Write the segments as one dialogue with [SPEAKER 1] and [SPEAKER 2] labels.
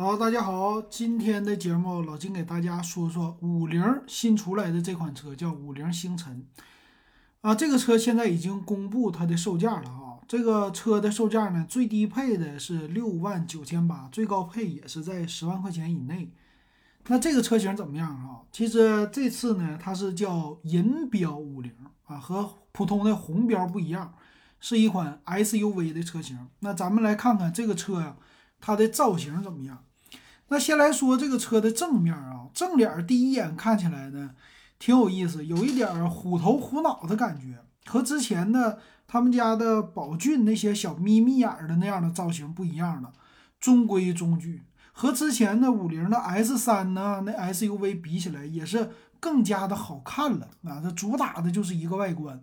[SPEAKER 1] 好，大家好，今天的节目老金给大家说说五菱新出来的这款车，叫五菱星辰。啊，这个车现在已经公布它的售价了啊。这个车的售价呢，最低配的是六万九千八，最高配也是在十万块钱以内。那这个车型怎么样啊？其实这次呢，它是叫银标五菱啊，和普通的红标不一样，是一款 SUV 的车型。那咱们来看看这个车呀，它的造型怎么样？那先来说这个车的正面啊，正脸第一眼看起来呢，挺有意思，有一点虎头虎脑的感觉，和之前的他们家的宝骏那些小眯眯眼的那样的造型不一样了，中规中矩。和之前的五菱的 S 三呢，那 SUV 比起来也是更加的好看了啊！它主打的就是一个外观。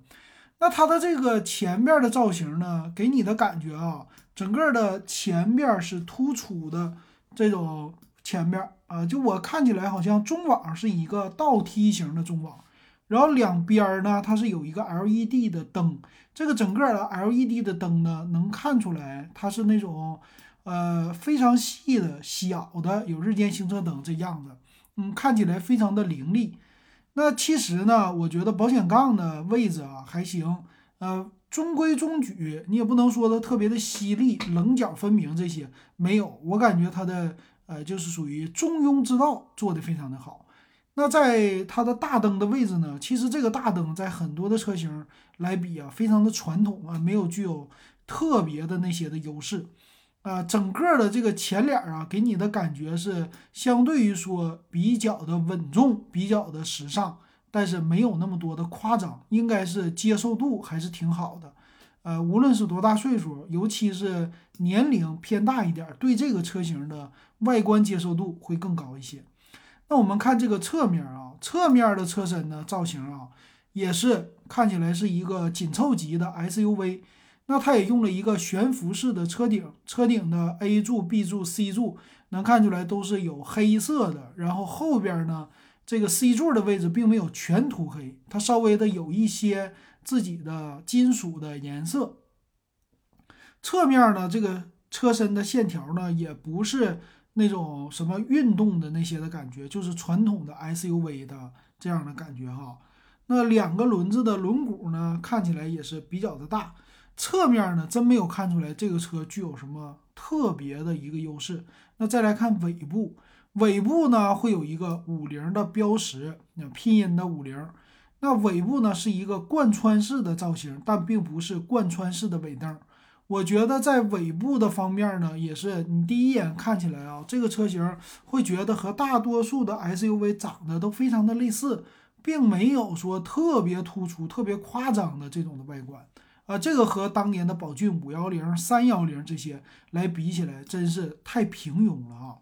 [SPEAKER 1] 那它的这个前面的造型呢，给你的感觉啊，整个的前边是突出的这种前边啊，就我看起来好像中网是一个倒梯形的中网，然后两边呢它是有一个 LED 的灯，这个整个的 LED 的灯呢，能看出来它是那种。呃，非常细的小的有日间行车灯这样子，嗯，看起来非常的凌厉。那其实呢，我觉得保险杠的位置啊还行，呃，中规中矩。你也不能说它特别的犀利，棱角分明这些没有。我感觉它的呃就是属于中庸之道，做的非常的好。那在它的大灯的位置呢，其实这个大灯在很多的车型来比啊，非常的传统啊，没有具有特别的那些的优势。啊，整个的这个前脸啊，给你的感觉是相对于说比较的稳重，比较的时尚，但是没有那么多的夸张，应该是接受度还是挺好的。呃，无论是多大岁数，尤其是年龄偏大一点，对这个车型的外观接受度会更高一些。那我们看这个侧面啊，侧面的车身呢造型啊，也是看起来是一个紧凑级的 SUV。那它也用了一个悬浮式的车顶，车顶的 A 柱、B 柱、C 柱能看出来都是有黑色的，然后后边呢，这个 C 柱的位置并没有全涂黑，它稍微的有一些自己的金属的颜色。侧面呢，这个车身的线条呢，也不是那种什么运动的那些的感觉，就是传统的 SUV 的这样的感觉哈。那两个轮子的轮毂呢，看起来也是比较的大。侧面呢，真没有看出来这个车具有什么特别的一个优势。那再来看尾部，尾部呢会有一个五菱的标识，那拼音的五菱。那尾部呢是一个贯穿式的造型，但并不是贯穿式的尾灯。我觉得在尾部的方面呢，也是你第一眼看起来啊，这个车型会觉得和大多数的 SUV 长得都非常的类似，并没有说特别突出、特别夸张的这种的外观。啊，这个和当年的宝骏五幺零、三幺零这些来比起来，真是太平庸了啊！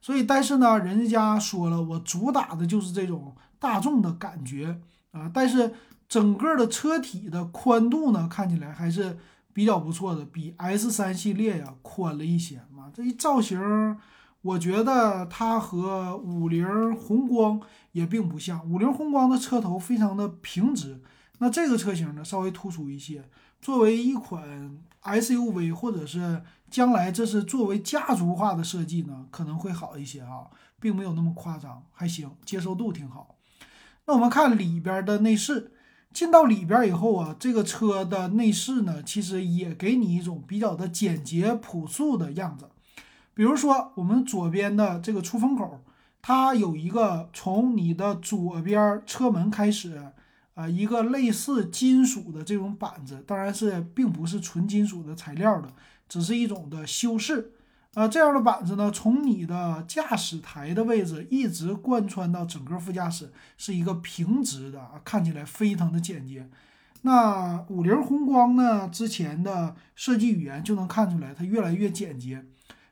[SPEAKER 1] 所以，但是呢，人家说了，我主打的就是这种大众的感觉啊。但是整个的车体的宽度呢，看起来还是比较不错的，比 S 三系列呀宽了一些嘛。这一造型，我觉得它和五菱宏光也并不像。五菱宏光的车头非常的平直，那这个车型呢，稍微突出一些。作为一款 SUV，或者是将来这是作为家族化的设计呢，可能会好一些啊，并没有那么夸张，还行，接受度挺好。那我们看里边的内饰，进到里边以后啊，这个车的内饰呢，其实也给你一种比较的简洁朴素的样子。比如说我们左边的这个出风口，它有一个从你的左边车门开始。啊，一个类似金属的这种板子，当然是并不是纯金属的材料的，只是一种的修饰。啊，这样的板子呢，从你的驾驶台的位置一直贯穿到整个副驾驶，是一个平直的，看起来非常的简洁。那五菱宏光呢，之前的设计语言就能看出来，它越来越简洁。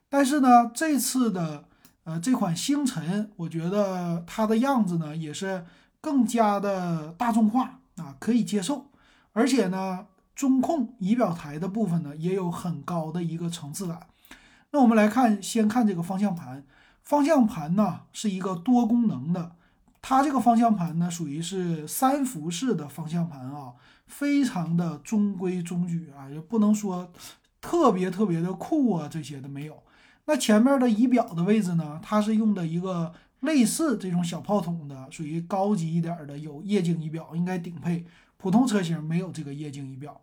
[SPEAKER 1] 但是呢，这次的呃这款星辰，我觉得它的样子呢，也是。更加的大众化啊，可以接受，而且呢，中控仪表台的部分呢，也有很高的一个层次感。那我们来看，先看这个方向盘，方向盘呢是一个多功能的，它这个方向盘呢属于是三辐式的方向盘啊，非常的中规中矩啊，也不能说特别特别的酷啊，这些的没有。那前面的仪表的位置呢，它是用的一个类似这种小炮筒的，属于高级一点的，有液晶仪表，应该顶配。普通车型没有这个液晶仪表。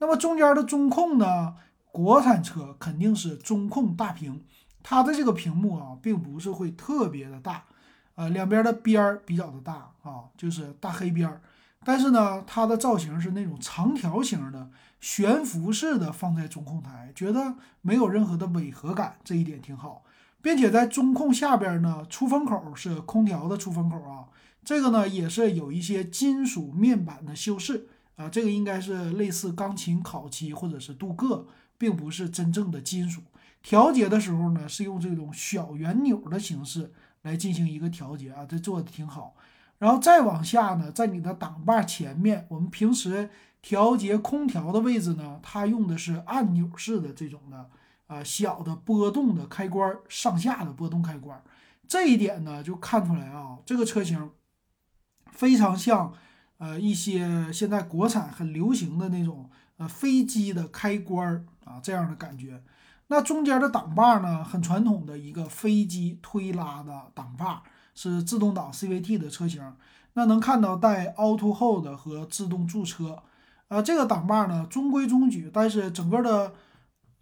[SPEAKER 1] 那么中间的中控呢？国产车肯定是中控大屏，它的这个屏幕啊，并不是会特别的大，呃，两边的边儿比较的大啊，就是大黑边儿。但是呢，它的造型是那种长条形的，悬浮式的放在中控台，觉得没有任何的违和感，这一点挺好。并且在中控下边呢，出风口是空调的出风口啊，这个呢也是有一些金属面板的修饰啊，这个应该是类似钢琴烤漆或者是镀铬。并不是真正的金属调节的时候呢，是用这种小圆钮的形式来进行一个调节啊，这做的挺好。然后再往下呢，在你的挡把前面，我们平时调节空调的位置呢，它用的是按钮式的这种的啊小的波动的开关，上下的波动开关。这一点呢，就看出来啊，这个车型非常像呃一些现在国产很流行的那种呃飞机的开关儿。啊，这样的感觉。那中间的挡把呢，很传统的一个飞机推拉的挡把，是自动挡 CVT 的车型。那能看到带 Auto Hold 和自动驻车。呃，这个挡把呢中规中矩，但是整个的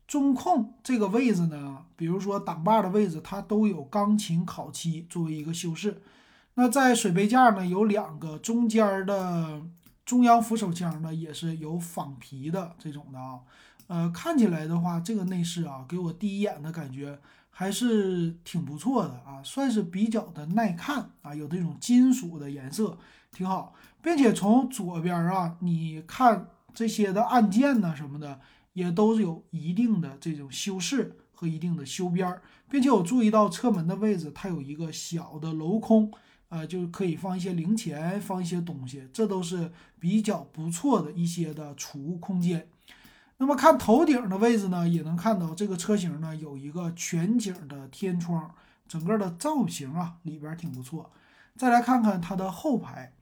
[SPEAKER 1] 中控这个位置呢，比如说挡把的位置，它都有钢琴烤漆作为一个修饰。那在水杯架呢，有两个中间的中央扶手箱呢，也是有仿皮的这种的啊。呃，看起来的话，这个内饰啊，给我第一眼的感觉还是挺不错的啊，算是比较的耐看啊，有这种金属的颜色，挺好。并且从左边啊，你看这些的按键呢什么的，也都是有一定的这种修饰和一定的修边儿，并且我注意到车门的位置，它有一个小的镂空，呃，就是可以放一些零钱，放一些东西，这都是比较不错的一些的储物空间。那么看头顶的位置呢，也能看到这个车型呢有一个全景的天窗，整个的造型啊里边挺不错。再来看看它的后排，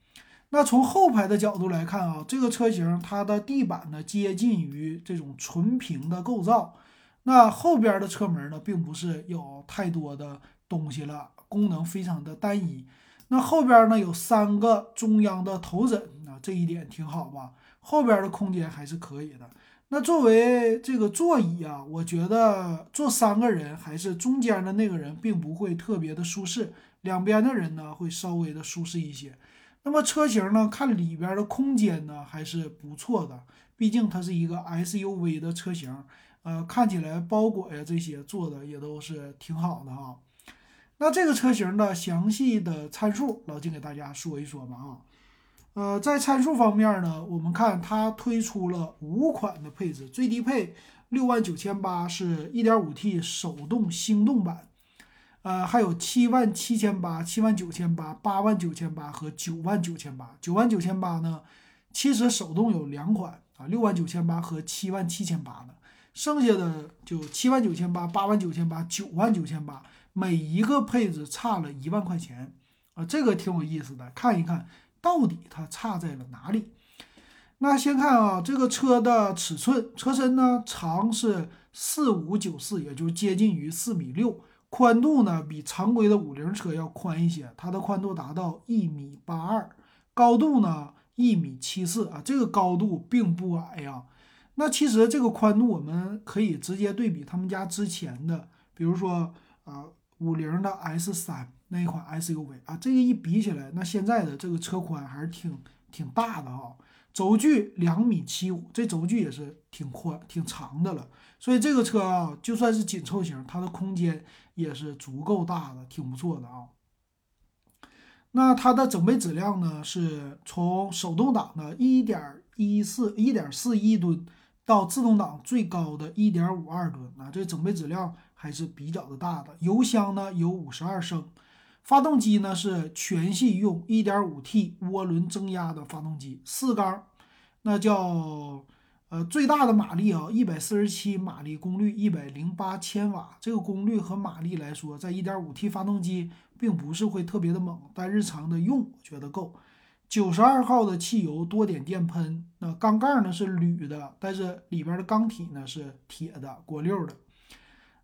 [SPEAKER 1] 那从后排的角度来看啊，这个车型它的地板呢接近于这种纯平的构造，那后边的车门呢并不是有太多的东西了，功能非常的单一。那后边呢有三个中央的头枕，啊这一点挺好吧？后边的空间还是可以的。那作为这个座椅啊，我觉得坐三个人还是中间的那个人并不会特别的舒适，两边的人呢会稍微的舒适一些。那么车型呢，看里边的空间呢还是不错的，毕竟它是一个 SUV 的车型，呃，看起来包裹呀这些做的也都是挺好的哈。那这个车型的详细的参数，老金给大家说一说吧啊。呃，在参数方面呢，我们看它推出了五款的配置，最低配六万九千八是一点五 T 手动星动版，呃，还有七万七千八、七万九千八、八万九千八和九万九千八。九万九千八呢，其实手动有两款啊，六万九千八和七万七千八的，剩下的就七万九千八、八万九千八、九万九千八，每一个配置差了一万块钱啊，这个挺有意思的，看一看。到底它差在了哪里？那先看啊，这个车的尺寸，车身呢长是四五九四，也就接近于四米六，宽度呢比常规的五菱车要宽一些，它的宽度达到一米八二，高度呢一米七四啊，这个高度并不矮呀。那其实这个宽度我们可以直接对比他们家之前的，比如说啊五菱的 S 三。那一款 SUV 啊，这个一比起来，那现在的这个车宽还是挺挺大的啊，轴距两米七五，这轴距也是挺宽挺长的了。所以这个车啊，就算是紧凑型，它的空间也是足够大的，挺不错的啊。那它的整备质量呢，是从手动挡的1.14、1.41吨到自动挡最高的1.52吨，啊，这整备质量还是比较的大的。油箱呢有52升。发动机呢是全系用 1.5T 涡轮增压的发动机，四缸，那叫呃最大的马力啊147马力，功率108千瓦。这个功率和马力来说，在 1.5T 发动机并不是会特别的猛，但日常的用我觉得够。92号的汽油多点电喷，那缸盖呢是铝的，但是里边的缸体呢是铁的，国六的。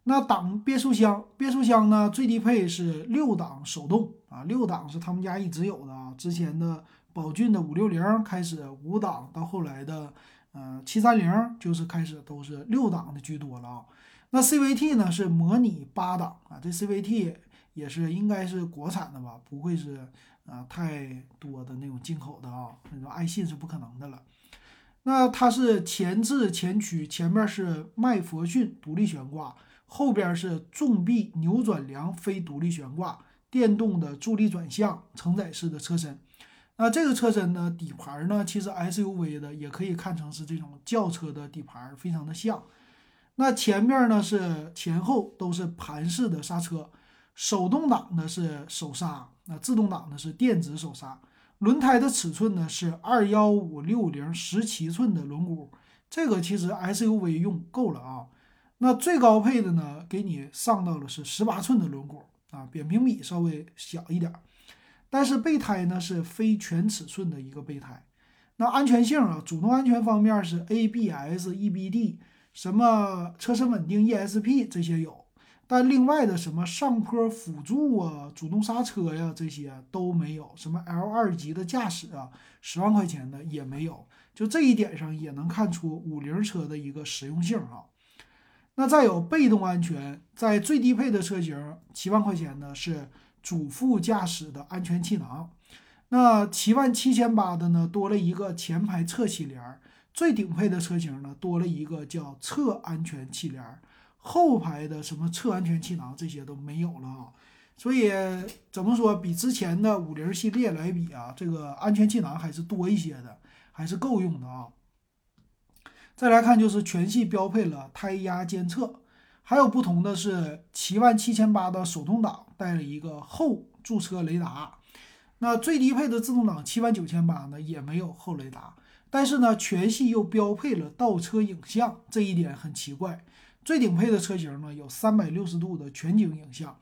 [SPEAKER 1] 那档变速箱，变速箱呢最低配是六档手动啊，六档是他们家一直有的啊，之前的宝骏的五六零开始五档，到后来的呃七三零就是开始都是六档的居多了啊。那 CVT 呢是模拟八档啊，这 CVT 也是应该是国产的吧，不会是啊太多的那种进口的啊，那种爱信是不可能的了。那它是前置前驱，前面是麦弗逊独立悬挂。后边是纵臂扭转梁非独立悬挂，电动的助力转向，承载式的车身。那这个车身呢，底盘呢，其实 SUV 的也可以看成是这种轿车的底盘，非常的像。那前面呢是前后都是盘式的刹车，手动挡的是手刹，那自动挡呢是电子手刹。轮胎的尺寸呢是二幺五六零十七寸的轮毂，这个其实 SUV 用够了啊。那最高配的呢，给你上到了是十八寸的轮毂啊，扁平比稍微小一点，但是备胎呢是非全尺寸的一个备胎。那安全性啊，主动安全方面是 ABS、EBD，什么车身稳定 ESP 这些有，但另外的什么上坡辅助啊、主动刹车呀这些都没有，什么 L 二级的驾驶啊，十万块钱的也没有。就这一点上也能看出五菱车的一个实用性啊。那再有被动安全，在最低配的车型七万块钱呢，是主副驾驶的安全气囊。那七万七千八的呢，多了一个前排侧气帘。最顶配的车型呢，多了一个叫侧安全气帘。后排的什么侧安全气囊这些都没有了啊。所以怎么说，比之前的五菱系列来比啊，这个安全气囊还是多一些的，还是够用的啊。再来看，就是全系标配了胎压监测，还有不同的是，七万七千八的手动挡带了一个后驻车雷达，那最低配的自动挡七万九千八呢也没有后雷达，但是呢全系又标配了倒车影像，这一点很奇怪。最顶配的车型呢有三百六十度的全景影像，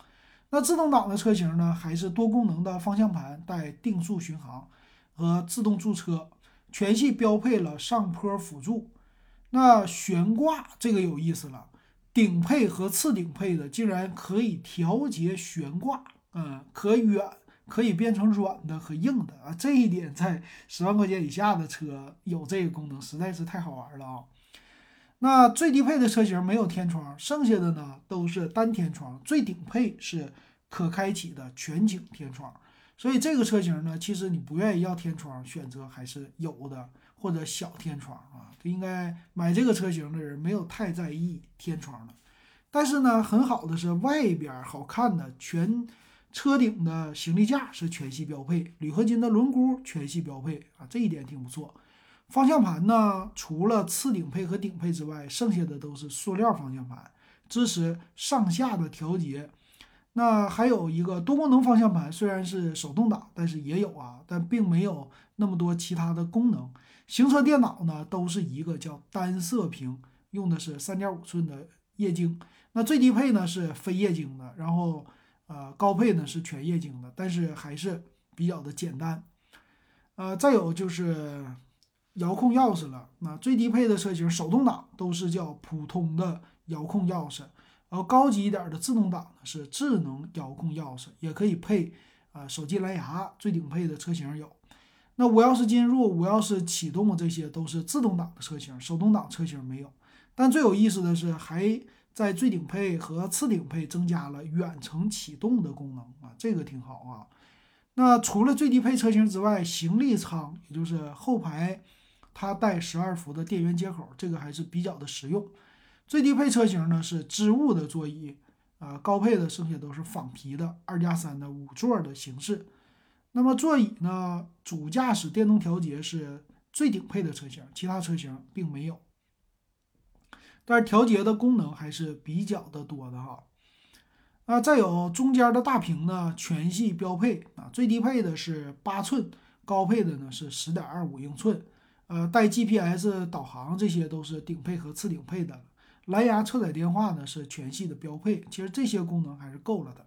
[SPEAKER 1] 那自动挡的车型呢还是多功能的方向盘带定速巡航和自动驻车，全系标配了上坡辅助。那悬挂这个有意思了，顶配和次顶配的竟然可以调节悬挂，嗯，可远可以变成软的和硬的啊，这一点在十万块钱以下的车有这个功能，实在是太好玩了啊。那最低配的车型没有天窗，剩下的呢都是单天窗，最顶配是可开启的全景天窗，所以这个车型呢，其实你不愿意要天窗，选择还是有的。或者小天窗啊，应该买这个车型的人没有太在意天窗的。但是呢，很好的是外边好看的全车顶的行李架是全系标配，铝合金的轮毂全系标配啊，这一点挺不错。方向盘呢，除了次顶配和顶配之外，剩下的都是塑料方向盘，支持上下的调节。那还有一个多功能方向盘，虽然是手动挡，但是也有啊，但并没有那么多其他的功能。行车电脑呢，都是一个叫单色屏，用的是三点五寸的液晶。那最低配呢是非液晶的，然后呃高配呢是全液晶的，但是还是比较的简单。呃，再有就是遥控钥匙了。那最低配的车型手动挡都是叫普通的遥控钥匙，然后高级一点的自动挡呢是智能遥控钥匙，也可以配啊手机蓝牙。最顶配的车型有。那无钥匙进入、无钥匙启动这些都是自动挡的车型，手动挡车型没有。但最有意思的是，还在最顶配和次顶配增加了远程启动的功能啊，这个挺好啊。那除了最低配车型之外，行李舱也就是后排，它带十二伏的电源接口，这个还是比较的实用。最低配车型呢是织物的座椅，啊，高配的剩下都是仿皮的二加三的五座的形式。那么座椅呢？主驾驶电动调节是最顶配的车型，其他车型并没有。但是调节的功能还是比较的多的哈。啊，再有中间的大屏呢，全系标配啊，最低配的是八寸，高配的呢是十点二五英寸。呃，带 GPS 导航这些都是顶配和次顶配的。蓝牙车载电话呢是全系的标配，其实这些功能还是够了的。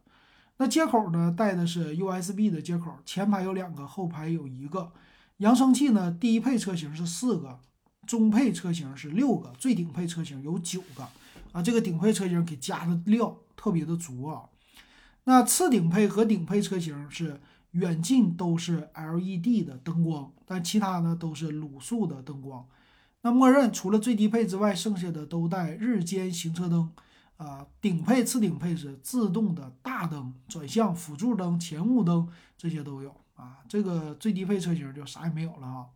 [SPEAKER 1] 那接口呢？带的是 USB 的接口，前排有两个，后排有一个。扬声器呢？低配车型是四个，中配车型是六个，最顶配车型有九个。啊，这个顶配车型给加的料特别的足啊。那次顶配和顶配车型是远近都是 LED 的灯光，但其他呢都是卤素的灯光。那默认除了最低配之外，剩下的都带日间行车灯。啊，顶配、次顶配是自动的大灯、转向辅助灯、前雾灯这些都有啊。这个最低配车型就啥也没有了哈。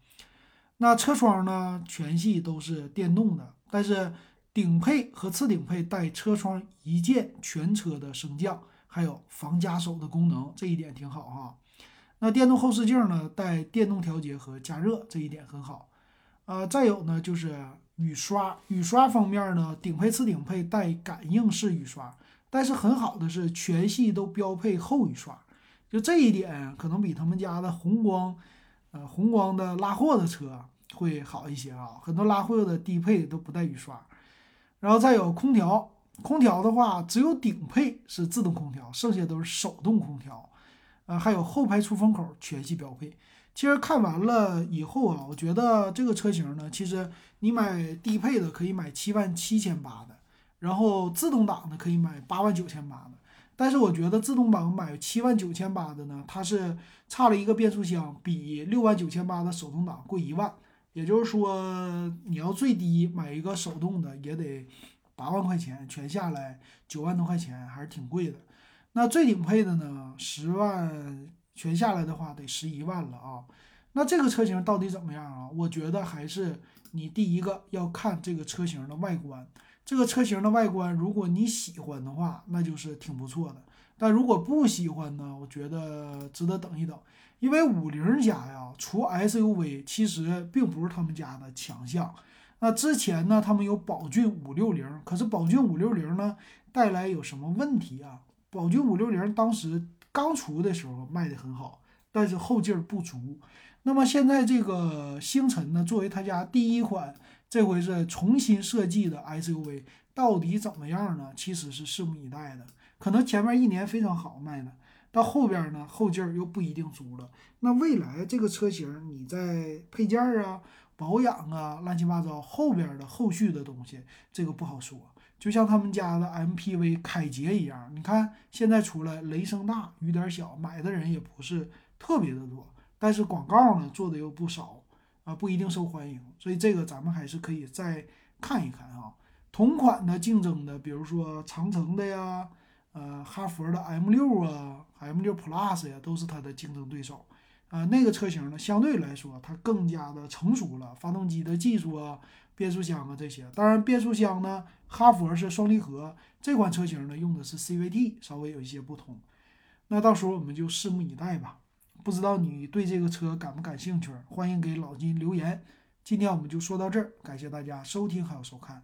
[SPEAKER 1] 那车窗呢，全系都是电动的，但是顶配和次顶配带车窗一键全车的升降，还有防夹手的功能，这一点挺好哈。那电动后视镜呢，带电动调节和加热，这一点很好。呃，再有呢就是。雨刷，雨刷方面呢，顶配、次顶配带感应式雨刷，但是很好的是全系都标配后雨刷，就这一点可能比他们家的红光，呃，红光的拉货的车会好一些啊。很多拉货的低配都不带雨刷，然后再有空调，空调的话只有顶配是自动空调，剩下都是手动空调，啊，还有后排出风口全系标配。其实看完了以后啊，我觉得这个车型呢，其实你买低配的可以买七万七千八的，然后自动挡的可以买八万九千八的。但是我觉得自动挡买七万九千八的呢，它是差了一个变速箱，比六万九千八的手动挡贵一万。也就是说，你要最低买一个手动的也得八万块钱，全下来九万多块钱，还是挺贵的。那最顶配的呢，十万。全下来的话得十一万了啊，那这个车型到底怎么样啊？我觉得还是你第一个要看这个车型的外观，这个车型的外观如果你喜欢的话，那就是挺不错的。但如果不喜欢呢，我觉得值得等一等，因为五菱家呀，除 SUV 其实并不是他们家的强项。那之前呢，他们有宝骏五六零，可是宝骏五六零呢带来有什么问题啊？宝骏五六零当时。刚出的时候卖的很好，但是后劲儿不足。那么现在这个星辰呢，作为他家第一款，这回是重新设计的 SUV，到底怎么样呢？其实是拭目以待的。可能前面一年非常好卖的，到后边呢后劲儿又不一定足了。那未来这个车型，你在配件啊、保养啊、乱七八糟后边的后续的东西，这个不好说。就像他们家的 MPV 凯捷一样，你看现在出来雷声大雨点小，买的人也不是特别的多，但是广告呢做的又不少啊，不一定受欢迎，所以这个咱们还是可以再看一看啊。同款的竞争的，比如说长城的呀，呃，哈佛的 M6 啊，M6 Plus 呀，都是它的竞争对手啊。那个车型呢，相对来说它更加的成熟了，发动机的技术啊。变速箱啊，这些当然，变速箱呢，哈佛是双离合，这款车型呢用的是 CVT，稍微有一些不同。那到时候我们就拭目以待吧。不知道你对这个车感不感兴趣？欢迎给老金留言。今天我们就说到这儿，感谢大家收听还有收看。